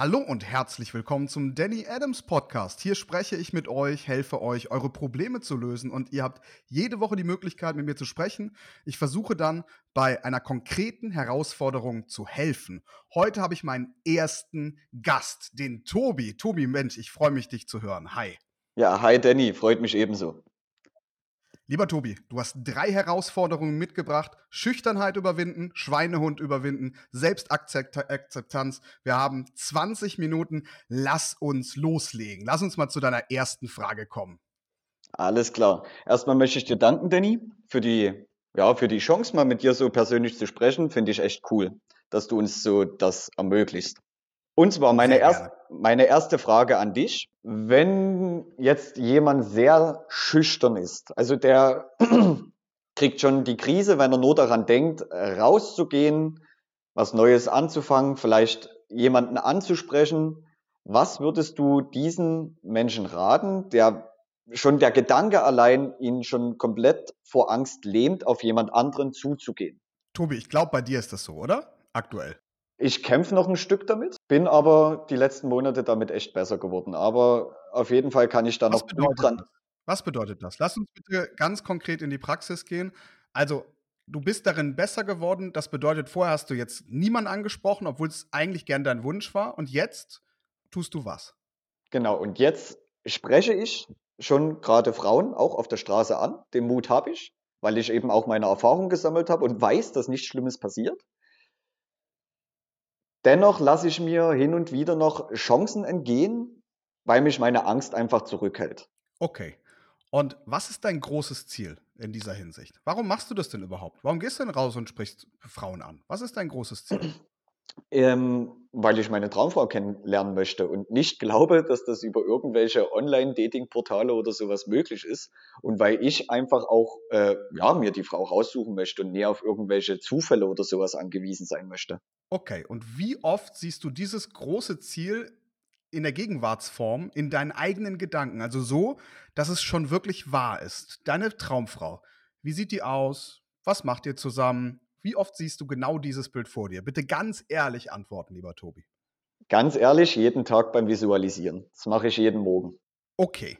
Hallo und herzlich willkommen zum Danny Adams Podcast. Hier spreche ich mit euch, helfe euch, eure Probleme zu lösen und ihr habt jede Woche die Möglichkeit, mit mir zu sprechen. Ich versuche dann bei einer konkreten Herausforderung zu helfen. Heute habe ich meinen ersten Gast, den Tobi. Tobi, Mensch, ich freue mich, dich zu hören. Hi. Ja, hi Danny, freut mich ebenso. Lieber Tobi, du hast drei Herausforderungen mitgebracht. Schüchternheit überwinden, Schweinehund überwinden, Selbstakzeptanz. Wir haben 20 Minuten. Lass uns loslegen. Lass uns mal zu deiner ersten Frage kommen. Alles klar. Erstmal möchte ich dir danken, Danny, für die, ja, für die Chance, mal mit dir so persönlich zu sprechen. Finde ich echt cool, dass du uns so das ermöglicht. Und zwar meine, erst, meine erste Frage an dich. Wenn jetzt jemand sehr schüchtern ist, also der kriegt schon die Krise, wenn er nur daran denkt, rauszugehen, was Neues anzufangen, vielleicht jemanden anzusprechen, was würdest du diesen Menschen raten, der schon der Gedanke allein ihn schon komplett vor Angst lähmt, auf jemand anderen zuzugehen? Tobi, ich glaube, bei dir ist das so, oder? Aktuell. Ich kämpfe noch ein Stück damit, bin aber die letzten Monate damit echt besser geworden. Aber auf jeden Fall kann ich da Was noch gut dran. Das? Was bedeutet das? Lass uns bitte ganz konkret in die Praxis gehen. Also, du bist darin besser geworden. Das bedeutet, vorher hast du jetzt niemanden angesprochen, obwohl es eigentlich gern dein Wunsch war. Und jetzt tust du was? Genau. Und jetzt spreche ich schon gerade Frauen auch auf der Straße an. Den Mut habe ich, weil ich eben auch meine Erfahrung gesammelt habe und weiß, dass nichts Schlimmes passiert. Dennoch lasse ich mir hin und wieder noch Chancen entgehen, weil mich meine Angst einfach zurückhält. Okay. Und was ist dein großes Ziel in dieser Hinsicht? Warum machst du das denn überhaupt? Warum gehst du denn raus und sprichst Frauen an? Was ist dein großes Ziel? Ähm, weil ich meine Traumfrau kennenlernen möchte und nicht glaube, dass das über irgendwelche Online-Dating-Portale oder sowas möglich ist. Und weil ich einfach auch äh, ja, mir die Frau raussuchen möchte und näher auf irgendwelche Zufälle oder sowas angewiesen sein möchte. Okay, und wie oft siehst du dieses große Ziel in der Gegenwartsform in deinen eigenen Gedanken? Also so, dass es schon wirklich wahr ist. Deine Traumfrau, wie sieht die aus? Was macht ihr zusammen? Wie oft siehst du genau dieses Bild vor dir? Bitte ganz ehrlich antworten, lieber Tobi. Ganz ehrlich, jeden Tag beim Visualisieren. Das mache ich jeden Morgen. Okay,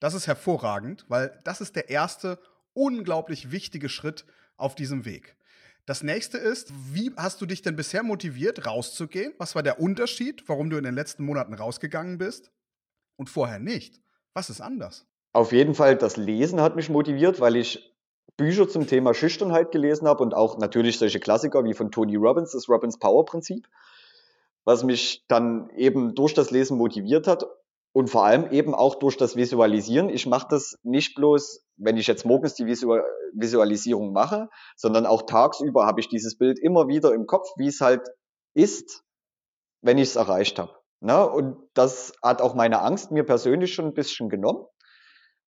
das ist hervorragend, weil das ist der erste unglaublich wichtige Schritt auf diesem Weg. Das nächste ist, wie hast du dich denn bisher motiviert, rauszugehen? Was war der Unterschied, warum du in den letzten Monaten rausgegangen bist und vorher nicht? Was ist anders? Auf jeden Fall, das Lesen hat mich motiviert, weil ich Bücher zum Thema Schüchternheit gelesen habe und auch natürlich solche Klassiker wie von Tony Robbins, das Robbins Power Prinzip, was mich dann eben durch das Lesen motiviert hat und vor allem eben auch durch das Visualisieren. Ich mache das nicht bloß, wenn ich jetzt morgens die Visualisierung mache, sondern auch tagsüber habe ich dieses Bild immer wieder im Kopf, wie es halt ist, wenn ich es erreicht habe. Ne? Und das hat auch meine Angst mir persönlich schon ein bisschen genommen.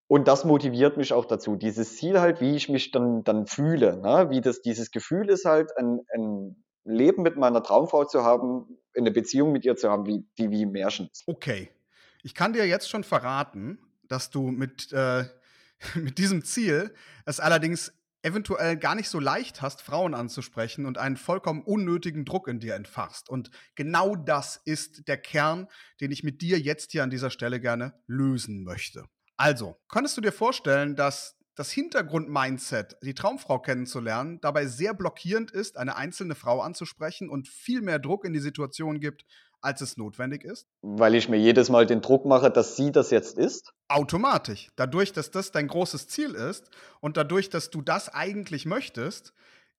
Und das motiviert mich auch dazu. Dieses Ziel halt, wie ich mich dann, dann fühle, ne? wie das, dieses Gefühl ist halt, ein, ein Leben mit meiner Traumfrau zu haben, eine Beziehung mit ihr zu haben, wie, die wie Märchen ist. Okay. Ich kann dir jetzt schon verraten, dass du mit, äh, mit diesem Ziel es allerdings eventuell gar nicht so leicht hast, Frauen anzusprechen und einen vollkommen unnötigen Druck in dir entfachst. Und genau das ist der Kern, den ich mit dir jetzt hier an dieser Stelle gerne lösen möchte. Also, könntest du dir vorstellen, dass das Hintergrund-Mindset, die Traumfrau kennenzulernen, dabei sehr blockierend ist, eine einzelne Frau anzusprechen und viel mehr Druck in die Situation gibt, als es notwendig ist? Weil ich mir jedes Mal den Druck mache, dass sie das jetzt ist? Automatisch. Dadurch, dass das dein großes Ziel ist und dadurch, dass du das eigentlich möchtest,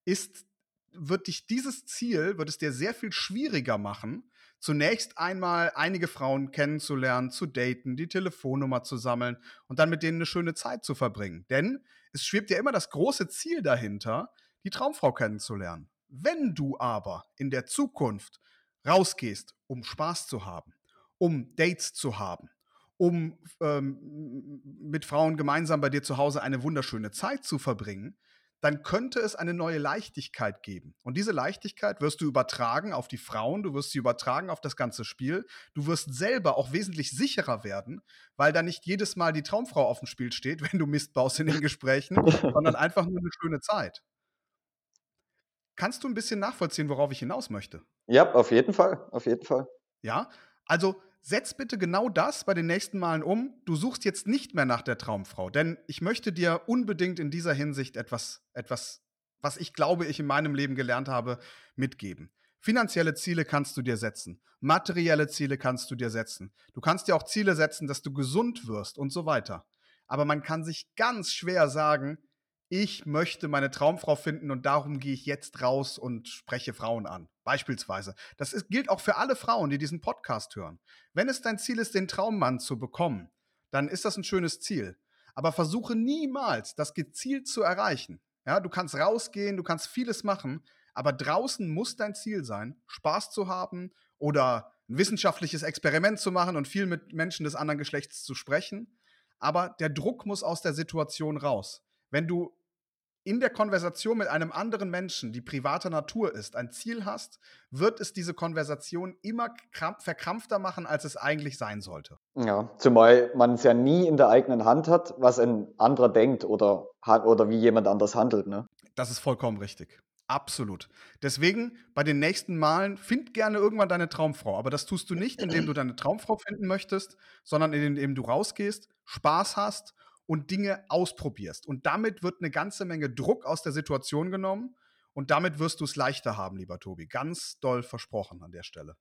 ist, wird dich dieses Ziel, wird es dir sehr viel schwieriger machen, zunächst einmal einige Frauen kennenzulernen, zu daten, die Telefonnummer zu sammeln und dann mit denen eine schöne Zeit zu verbringen. Denn es schwebt ja immer das große Ziel dahinter, die Traumfrau kennenzulernen. Wenn du aber in der Zukunft rausgehst, um Spaß zu haben, um Dates zu haben, um ähm, mit Frauen gemeinsam bei dir zu Hause eine wunderschöne Zeit zu verbringen, dann könnte es eine neue Leichtigkeit geben. Und diese Leichtigkeit wirst du übertragen auf die Frauen, du wirst sie übertragen auf das ganze Spiel. Du wirst selber auch wesentlich sicherer werden, weil da nicht jedes Mal die Traumfrau auf dem Spiel steht, wenn du Mist baust in den Gesprächen, sondern einfach nur eine schöne Zeit. Kannst du ein bisschen nachvollziehen, worauf ich hinaus möchte? Ja, auf jeden Fall, auf jeden Fall. Ja, Also setz bitte genau das bei den nächsten Malen um. Du suchst jetzt nicht mehr nach der Traumfrau, denn ich möchte dir unbedingt in dieser Hinsicht etwas, etwas, was ich glaube, ich in meinem Leben gelernt habe, mitgeben. Finanzielle Ziele kannst du dir setzen. Materielle Ziele kannst du dir setzen. Du kannst dir auch Ziele setzen, dass du gesund wirst und so weiter. Aber man kann sich ganz schwer sagen, ich möchte meine Traumfrau finden und darum gehe ich jetzt raus und spreche Frauen an. Beispielsweise. Das ist, gilt auch für alle Frauen, die diesen Podcast hören. Wenn es dein Ziel ist, den Traummann zu bekommen, dann ist das ein schönes Ziel. Aber versuche niemals, das gezielt zu erreichen. Ja, du kannst rausgehen, du kannst vieles machen, aber draußen muss dein Ziel sein, Spaß zu haben oder ein wissenschaftliches Experiment zu machen und viel mit Menschen des anderen Geschlechts zu sprechen. Aber der Druck muss aus der Situation raus. Wenn du in der Konversation mit einem anderen Menschen, die privater Natur ist, ein Ziel hast, wird es diese Konversation immer verkrampfter machen, als es eigentlich sein sollte. Ja, zumal man es ja nie in der eigenen Hand hat, was ein anderer denkt oder, oder wie jemand anders handelt. Ne? Das ist vollkommen richtig. Absolut. Deswegen, bei den nächsten Malen, find gerne irgendwann deine Traumfrau. Aber das tust du nicht, indem du deine Traumfrau finden möchtest, sondern indem du rausgehst, Spaß hast und Dinge ausprobierst. Und damit wird eine ganze Menge Druck aus der Situation genommen. Und damit wirst du es leichter haben, lieber Tobi. Ganz doll versprochen an der Stelle.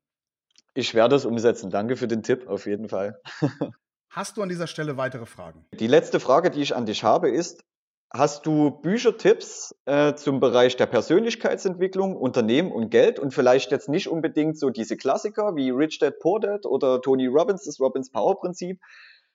Ich werde es umsetzen. Danke für den Tipp, auf jeden Fall. Hast du an dieser Stelle weitere Fragen? Die letzte Frage, die ich an dich habe, ist, Hast du Büchertipps äh, zum Bereich der Persönlichkeitsentwicklung, Unternehmen und Geld und vielleicht jetzt nicht unbedingt so diese Klassiker wie Rich Dad Poor Dad oder Tony Robbins, das Robbins Power Prinzip,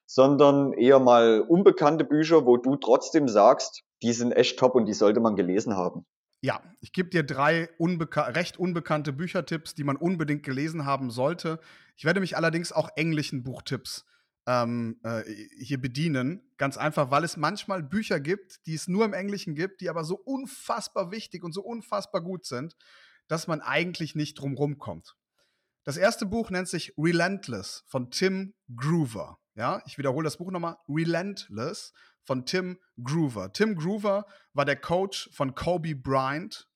sondern eher mal unbekannte Bücher, wo du trotzdem sagst, die sind echt top und die sollte man gelesen haben? Ja, ich gebe dir drei unbeka recht unbekannte Büchertipps, die man unbedingt gelesen haben sollte. Ich werde mich allerdings auch englischen Buchtipps ähm, äh, hier bedienen. Ganz einfach, weil es manchmal Bücher gibt, die es nur im Englischen gibt, die aber so unfassbar wichtig und so unfassbar gut sind, dass man eigentlich nicht drum kommt. Das erste Buch nennt sich Relentless von Tim Groover. Ja, ich wiederhole das Buch nochmal. Relentless von Tim Groover. Tim Groover war der Coach von Kobe Bryant.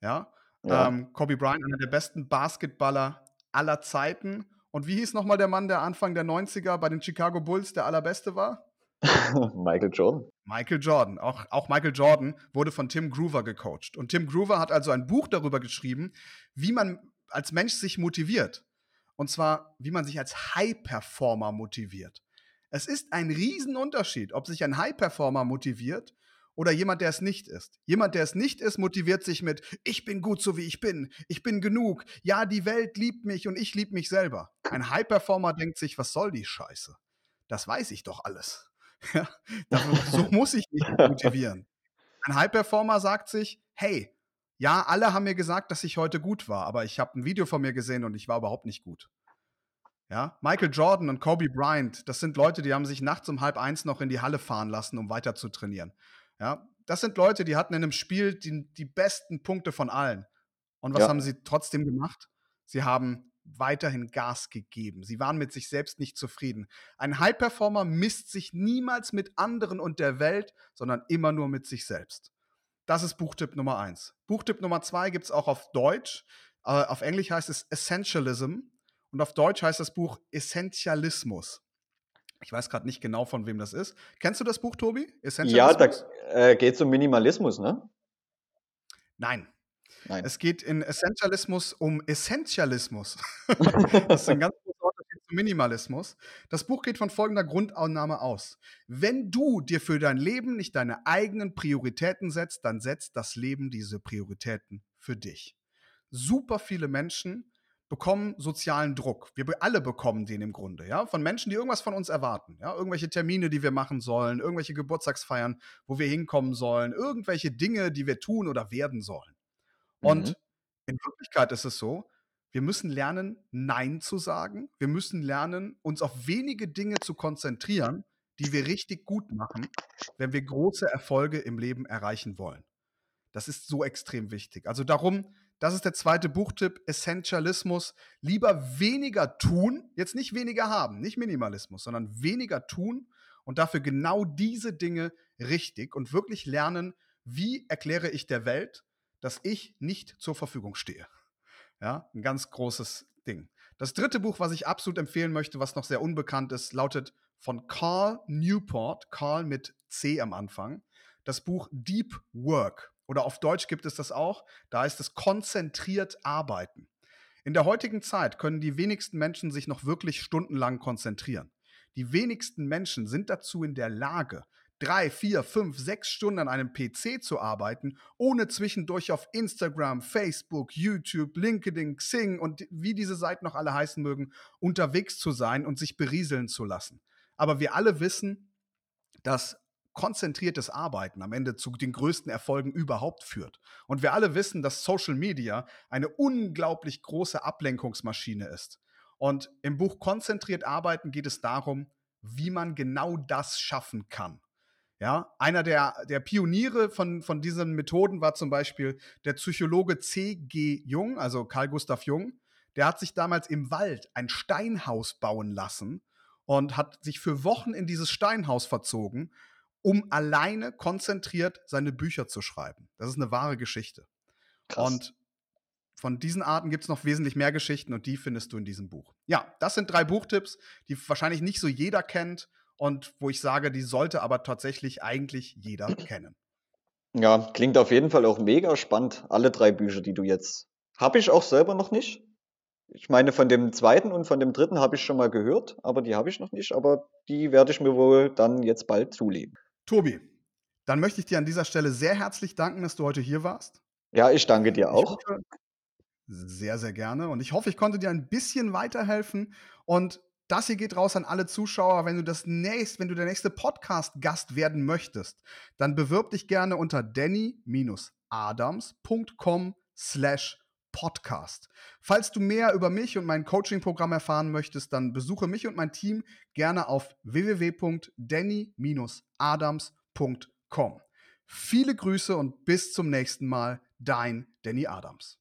Ja, ja. Ähm, Kobe Bryant, einer der besten Basketballer aller Zeiten und wie hieß nochmal der Mann, der Anfang der 90er bei den Chicago Bulls der allerbeste war? Michael Jordan. Michael Jordan. Auch, auch Michael Jordan wurde von Tim Groover gecoacht. Und Tim Groover hat also ein Buch darüber geschrieben, wie man als Mensch sich motiviert. Und zwar, wie man sich als High-Performer motiviert. Es ist ein Riesenunterschied, ob sich ein High-Performer motiviert oder jemand, der es nicht ist. Jemand, der es nicht ist, motiviert sich mit, ich bin gut so wie ich bin, ich bin genug, ja, die Welt liebt mich und ich liebe mich selber. Ein High-Performer denkt sich, was soll die Scheiße? Das weiß ich doch alles. so muss ich mich motivieren. Ein High-Performer sagt sich, hey, ja, alle haben mir gesagt, dass ich heute gut war, aber ich habe ein Video von mir gesehen und ich war überhaupt nicht gut. Ja, Michael Jordan und Kobe Bryant, das sind Leute, die haben sich nachts um halb eins noch in die Halle fahren lassen, um weiter zu trainieren. Ja, das sind Leute, die hatten in einem Spiel die, die besten Punkte von allen. Und was ja. haben sie trotzdem gemacht? Sie haben weiterhin Gas gegeben. Sie waren mit sich selbst nicht zufrieden. Ein High-Performer misst sich niemals mit anderen und der Welt, sondern immer nur mit sich selbst. Das ist Buchtipp Nummer eins. Buchtipp Nummer zwei gibt es auch auf Deutsch. Äh, auf Englisch heißt es Essentialism und auf Deutsch heißt das Buch Essentialismus. Ich weiß gerade nicht genau, von wem das ist. Kennst du das Buch, Tobi? Ja, da äh, geht es um Minimalismus, ne? Nein. Nein. Es geht in Essentialismus um Essentialismus. das ist ein ganz zum Minimalismus. Das Buch geht von folgender Grundannahme aus. Wenn du dir für dein Leben nicht deine eigenen Prioritäten setzt, dann setzt das Leben diese Prioritäten für dich. Super viele Menschen bekommen sozialen Druck. Wir alle bekommen den im Grunde, ja, von Menschen, die irgendwas von uns erwarten, ja, irgendwelche Termine, die wir machen sollen, irgendwelche Geburtstagsfeiern, wo wir hinkommen sollen, irgendwelche Dinge, die wir tun oder werden sollen. Und mhm. in Wirklichkeit ist es so, wir müssen lernen, Nein zu sagen. Wir müssen lernen, uns auf wenige Dinge zu konzentrieren, die wir richtig gut machen, wenn wir große Erfolge im Leben erreichen wollen. Das ist so extrem wichtig. Also darum, das ist der zweite Buchtipp, Essentialismus. Lieber weniger tun, jetzt nicht weniger haben, nicht Minimalismus, sondern weniger tun und dafür genau diese Dinge richtig und wirklich lernen, wie erkläre ich der Welt, dass ich nicht zur Verfügung stehe. Ja, ein ganz großes Ding. Das dritte Buch, was ich absolut empfehlen möchte, was noch sehr unbekannt ist, lautet von Carl Newport, Carl mit C am Anfang, das Buch Deep Work. Oder auf Deutsch gibt es das auch, da heißt es konzentriert arbeiten. In der heutigen Zeit können die wenigsten Menschen sich noch wirklich stundenlang konzentrieren. Die wenigsten Menschen sind dazu in der Lage, drei, vier, fünf, sechs Stunden an einem PC zu arbeiten, ohne zwischendurch auf Instagram, Facebook, YouTube, LinkedIn, Xing und wie diese Seiten noch alle heißen mögen, unterwegs zu sein und sich berieseln zu lassen. Aber wir alle wissen, dass konzentriertes Arbeiten am Ende zu den größten Erfolgen überhaupt führt. Und wir alle wissen, dass Social Media eine unglaublich große Ablenkungsmaschine ist. Und im Buch Konzentriert Arbeiten geht es darum, wie man genau das schaffen kann. Ja, einer der, der Pioniere von, von diesen Methoden war zum Beispiel der Psychologe C.G. Jung, also Carl Gustav Jung. Der hat sich damals im Wald ein Steinhaus bauen lassen und hat sich für Wochen in dieses Steinhaus verzogen um alleine konzentriert seine Bücher zu schreiben. Das ist eine wahre Geschichte. Krass. Und von diesen Arten gibt es noch wesentlich mehr Geschichten und die findest du in diesem Buch. Ja, das sind drei Buchtipps, die wahrscheinlich nicht so jeder kennt und wo ich sage, die sollte aber tatsächlich eigentlich jeder kennen. Ja, klingt auf jeden Fall auch mega spannend, alle drei Bücher, die du jetzt. Habe ich auch selber noch nicht. Ich meine, von dem zweiten und von dem dritten habe ich schon mal gehört, aber die habe ich noch nicht, aber die werde ich mir wohl dann jetzt bald zulegen. Tobi, dann möchte ich dir an dieser Stelle sehr herzlich danken, dass du heute hier warst. Ja, ich danke dir auch. Hoffe, sehr, sehr gerne. Und ich hoffe, ich konnte dir ein bisschen weiterhelfen. Und das hier geht raus an alle Zuschauer. Wenn du das nächst, wenn du der nächste Podcast-Gast werden möchtest, dann bewirb dich gerne unter danny-adams.com slash Podcast. Falls du mehr über mich und mein Coaching-Programm erfahren möchtest, dann besuche mich und mein Team gerne auf www.danny-adams.com. Viele Grüße und bis zum nächsten Mal, dein Danny Adams.